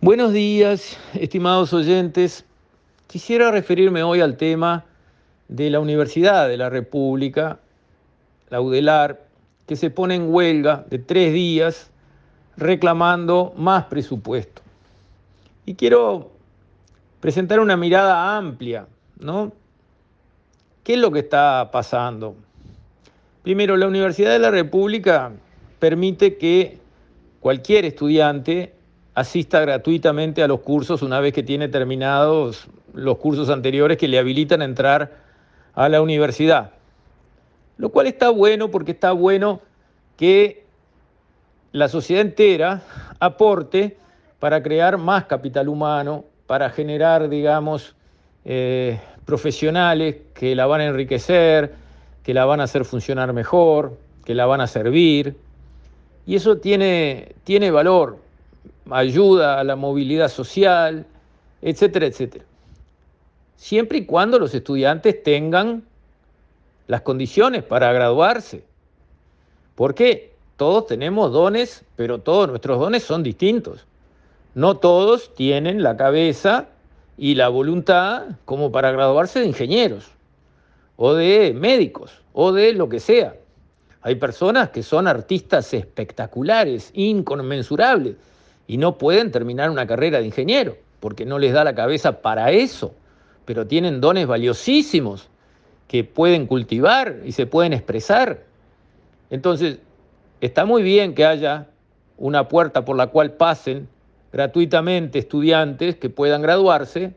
Buenos días, estimados oyentes. Quisiera referirme hoy al tema de la Universidad de la República, la UDELAR, que se pone en huelga de tres días reclamando más presupuesto. Y quiero presentar una mirada amplia, ¿no? ¿Qué es lo que está pasando? Primero, la Universidad de la República permite que cualquier estudiante asista gratuitamente a los cursos una vez que tiene terminados los cursos anteriores que le habilitan a entrar a la universidad. Lo cual está bueno porque está bueno que la sociedad entera aporte para crear más capital humano, para generar, digamos, eh, profesionales que la van a enriquecer, que la van a hacer funcionar mejor, que la van a servir. Y eso tiene, tiene valor, ayuda a la movilidad social, etcétera, etcétera. Siempre y cuando los estudiantes tengan las condiciones para graduarse. Porque todos tenemos dones, pero todos nuestros dones son distintos. No todos tienen la cabeza y la voluntad como para graduarse de ingenieros o de médicos o de lo que sea. Hay personas que son artistas espectaculares, inconmensurables, y no pueden terminar una carrera de ingeniero, porque no les da la cabeza para eso, pero tienen dones valiosísimos que pueden cultivar y se pueden expresar. Entonces, está muy bien que haya una puerta por la cual pasen gratuitamente estudiantes que puedan graduarse,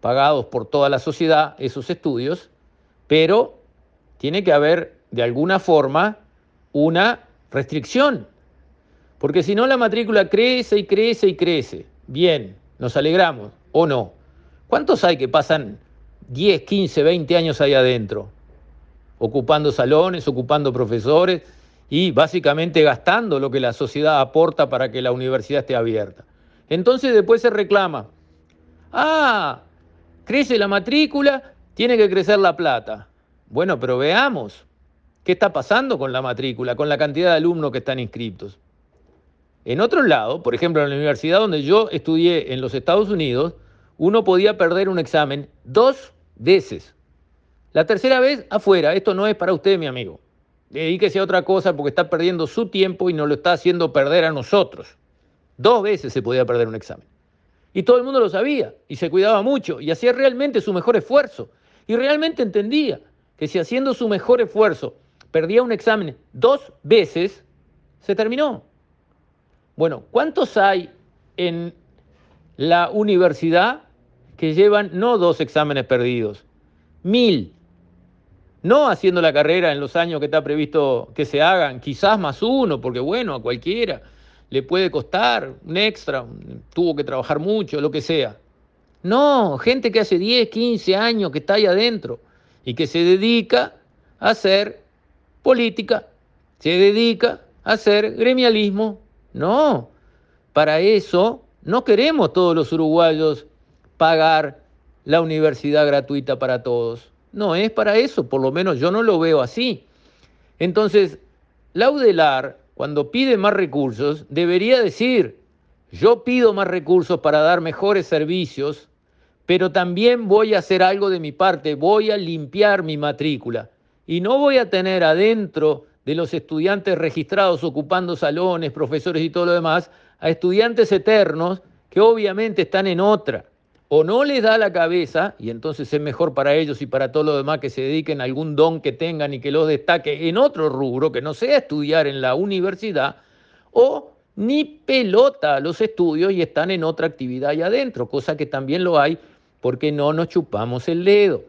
pagados por toda la sociedad esos estudios, pero tiene que haber de alguna forma una restricción porque si no la matrícula crece y crece y crece. Bien, nos alegramos o no. ¿Cuántos hay que pasan 10, 15, 20 años ahí adentro? Ocupando salones, ocupando profesores y básicamente gastando lo que la sociedad aporta para que la universidad esté abierta. Entonces después se reclama, ah, crece la matrícula, tiene que crecer la plata. Bueno, pero veamos, ¿qué está pasando con la matrícula, con la cantidad de alumnos que están inscritos? En otro lado, por ejemplo, en la universidad donde yo estudié en los Estados Unidos, uno podía perder un examen dos veces. La tercera vez afuera, esto no es para usted, mi amigo. Dedíquese a otra cosa porque está perdiendo su tiempo y nos lo está haciendo perder a nosotros. Dos veces se podía perder un examen. Y todo el mundo lo sabía y se cuidaba mucho y hacía realmente su mejor esfuerzo. Y realmente entendía que si haciendo su mejor esfuerzo perdía un examen dos veces, se terminó. Bueno, ¿cuántos hay en la universidad que llevan no dos exámenes perdidos? Mil. No haciendo la carrera en los años que está previsto que se hagan, quizás más uno, porque bueno, a cualquiera le puede costar un extra, tuvo que trabajar mucho, lo que sea. No, gente que hace 10, 15 años que está ahí adentro y que se dedica a hacer política, se dedica a hacer gremialismo, no, para eso no queremos todos los uruguayos pagar la universidad gratuita para todos. No es para eso, por lo menos yo no lo veo así. Entonces, Laudelar, cuando pide más recursos, debería decir, yo pido más recursos para dar mejores servicios, pero también voy a hacer algo de mi parte, voy a limpiar mi matrícula y no voy a tener adentro de los estudiantes registrados ocupando salones, profesores y todo lo demás, a estudiantes eternos que obviamente están en otra. O no les da la cabeza, y entonces es mejor para ellos y para todos los demás que se dediquen a algún don que tengan y que los destaque en otro rubro, que no sea estudiar en la universidad, o ni pelota a los estudios y están en otra actividad allá adentro, cosa que también lo hay porque no nos chupamos el dedo.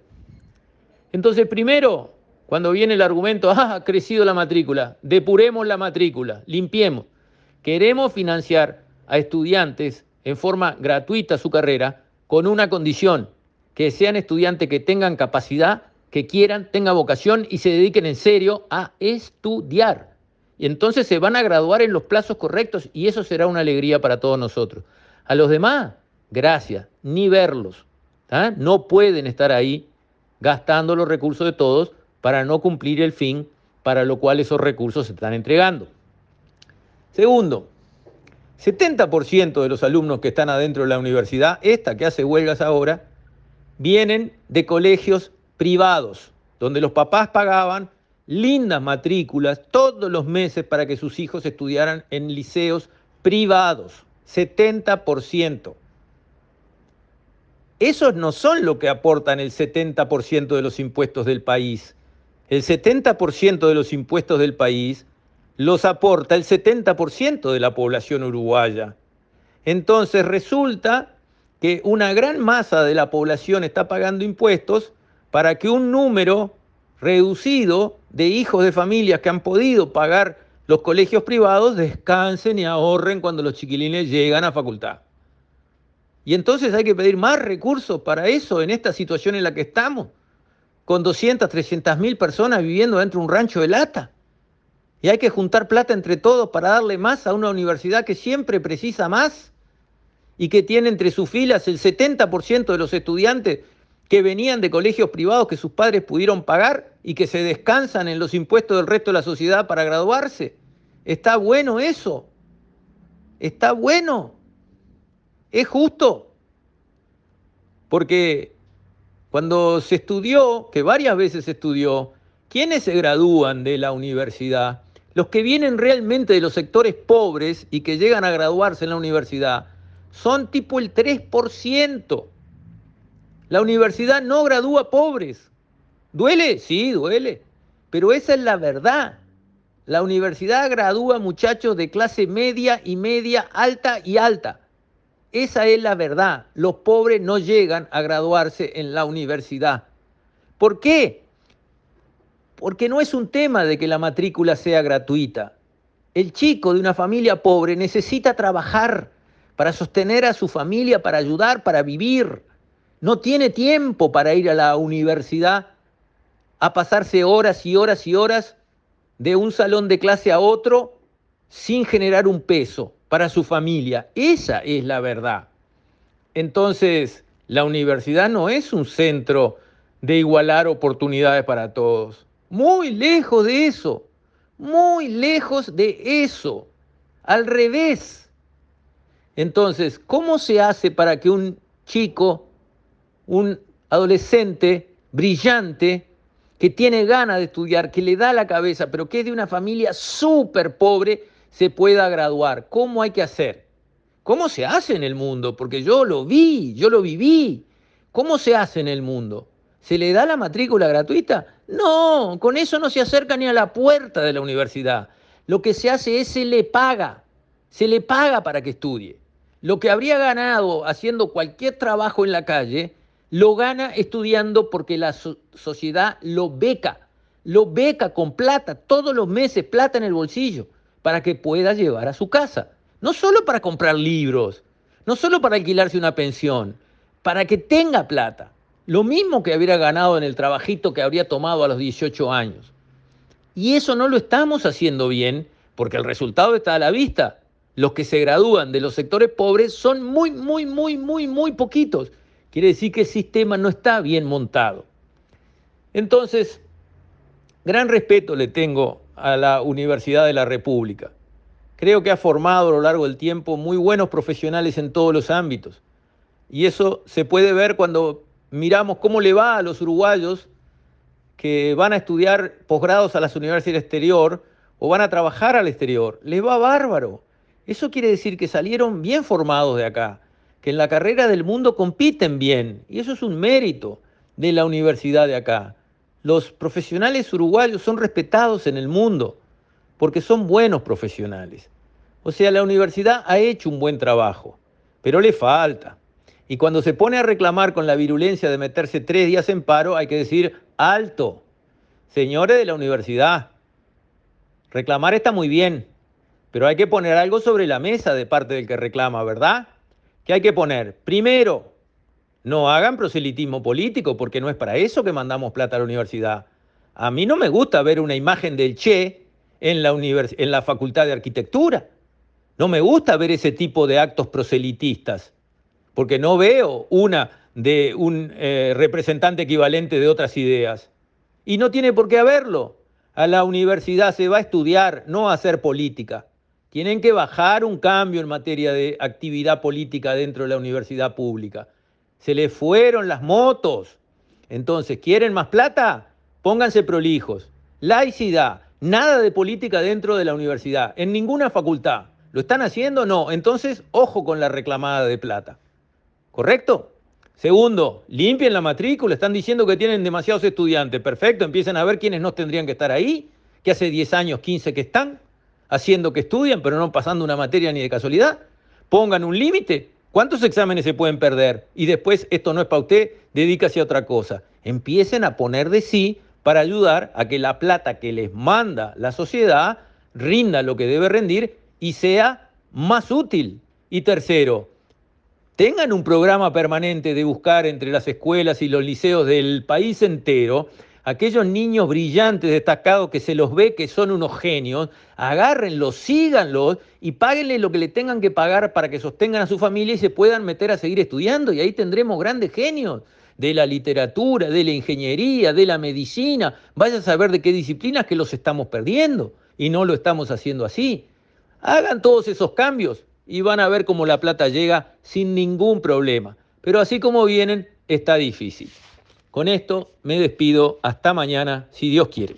Entonces, primero, cuando viene el argumento, ah, ha crecido la matrícula, depuremos la matrícula, limpiemos. Queremos financiar a estudiantes en forma gratuita su carrera con una condición, que sean estudiantes que tengan capacidad, que quieran, tengan vocación y se dediquen en serio a estudiar. Y entonces se van a graduar en los plazos correctos y eso será una alegría para todos nosotros. A los demás, gracias, ni verlos. ¿ah? No pueden estar ahí gastando los recursos de todos para no cumplir el fin para lo cual esos recursos se están entregando. Segundo, 70% de los alumnos que están adentro de la universidad, esta que hace huelgas ahora, vienen de colegios privados, donde los papás pagaban lindas matrículas todos los meses para que sus hijos estudiaran en liceos privados. 70%. Esos no son lo que aportan el 70% de los impuestos del país. El 70% de los impuestos del país los aporta el 70% de la población uruguaya. Entonces resulta que una gran masa de la población está pagando impuestos para que un número reducido de hijos de familias que han podido pagar los colegios privados descansen y ahorren cuando los chiquilines llegan a facultad. Y entonces hay que pedir más recursos para eso en esta situación en la que estamos, con 200, 300 mil personas viviendo dentro de un rancho de lata. Y hay que juntar plata entre todos para darle más a una universidad que siempre precisa más y que tiene entre sus filas el 70% de los estudiantes que venían de colegios privados que sus padres pudieron pagar y que se descansan en los impuestos del resto de la sociedad para graduarse. ¿Está bueno eso? ¿Está bueno? ¿Es justo? Porque cuando se estudió, que varias veces se estudió, ¿quiénes se gradúan de la universidad? Los que vienen realmente de los sectores pobres y que llegan a graduarse en la universidad son tipo el 3%. La universidad no gradúa pobres. ¿Duele? Sí, duele. Pero esa es la verdad. La universidad gradúa muchachos de clase media y media, alta y alta. Esa es la verdad. Los pobres no llegan a graduarse en la universidad. ¿Por qué? Porque no es un tema de que la matrícula sea gratuita. El chico de una familia pobre necesita trabajar para sostener a su familia, para ayudar, para vivir. No tiene tiempo para ir a la universidad a pasarse horas y horas y horas de un salón de clase a otro sin generar un peso para su familia. Esa es la verdad. Entonces, la universidad no es un centro de igualar oportunidades para todos. Muy lejos de eso. Muy lejos de eso. Al revés. Entonces, ¿cómo se hace para que un chico, un adolescente brillante, que tiene ganas de estudiar, que le da la cabeza, pero que es de una familia súper pobre, se pueda graduar. ¿Cómo hay que hacer? ¿Cómo se hace en el mundo? Porque yo lo vi, yo lo viví. ¿Cómo se hace en el mundo? ¿Se le da la matrícula gratuita? No, con eso no se acerca ni a la puerta de la universidad. Lo que se hace es se le paga, se le paga para que estudie. Lo que habría ganado haciendo cualquier trabajo en la calle, lo gana estudiando porque la sociedad lo beca, lo beca con plata, todos los meses, plata en el bolsillo para que pueda llevar a su casa. No solo para comprar libros, no solo para alquilarse una pensión, para que tenga plata. Lo mismo que hubiera ganado en el trabajito que habría tomado a los 18 años. Y eso no lo estamos haciendo bien porque el resultado está a la vista. Los que se gradúan de los sectores pobres son muy, muy, muy, muy, muy poquitos. Quiere decir que el sistema no está bien montado. Entonces, gran respeto le tengo a la Universidad de la República. Creo que ha formado a lo largo del tiempo muy buenos profesionales en todos los ámbitos. Y eso se puede ver cuando miramos cómo le va a los uruguayos que van a estudiar posgrados a las universidades del exterior o van a trabajar al exterior. Les va bárbaro. Eso quiere decir que salieron bien formados de acá, que en la carrera del mundo compiten bien. Y eso es un mérito de la universidad de acá los profesionales uruguayos son respetados en el mundo porque son buenos profesionales. O sea, la universidad ha hecho un buen trabajo, pero le falta. Y cuando se pone a reclamar con la virulencia de meterse tres días en paro, hay que decir, alto, señores de la universidad, reclamar está muy bien, pero hay que poner algo sobre la mesa de parte del que reclama, ¿verdad? ¿Qué hay que poner? Primero, no hagan proselitismo político porque no es para eso que mandamos plata a la universidad. A mí no me gusta ver una imagen del Che en la, en la Facultad de Arquitectura. No me gusta ver ese tipo de actos proselitistas, porque no veo una de un eh, representante equivalente de otras ideas. Y no tiene por qué haberlo. A la universidad se va a estudiar, no a hacer política. Tienen que bajar un cambio en materia de actividad política dentro de la universidad pública. Se les fueron las motos. Entonces, ¿quieren más plata? Pónganse prolijos. Laicidad, nada de política dentro de la universidad, en ninguna facultad. ¿Lo están haciendo? No. Entonces, ojo con la reclamada de plata. ¿Correcto? Segundo, limpien la matrícula. Están diciendo que tienen demasiados estudiantes. Perfecto, empiecen a ver quiénes no tendrían que estar ahí, que hace 10 años, 15 que están haciendo que estudian, pero no pasando una materia ni de casualidad. Pongan un límite. ¿Cuántos exámenes se pueden perder? Y después, esto no es para usted, dedícase a otra cosa. Empiecen a poner de sí para ayudar a que la plata que les manda la sociedad rinda lo que debe rendir y sea más útil. Y tercero, tengan un programa permanente de buscar entre las escuelas y los liceos del país entero aquellos niños brillantes, destacados, que se los ve que son unos genios, agárrenlos, síganlos y páguenle lo que le tengan que pagar para que sostengan a su familia y se puedan meter a seguir estudiando. Y ahí tendremos grandes genios de la literatura, de la ingeniería, de la medicina. Vaya a saber de qué disciplinas que los estamos perdiendo y no lo estamos haciendo así. Hagan todos esos cambios y van a ver cómo la plata llega sin ningún problema. Pero así como vienen, está difícil. Con esto me despido. Hasta mañana, si Dios quiere.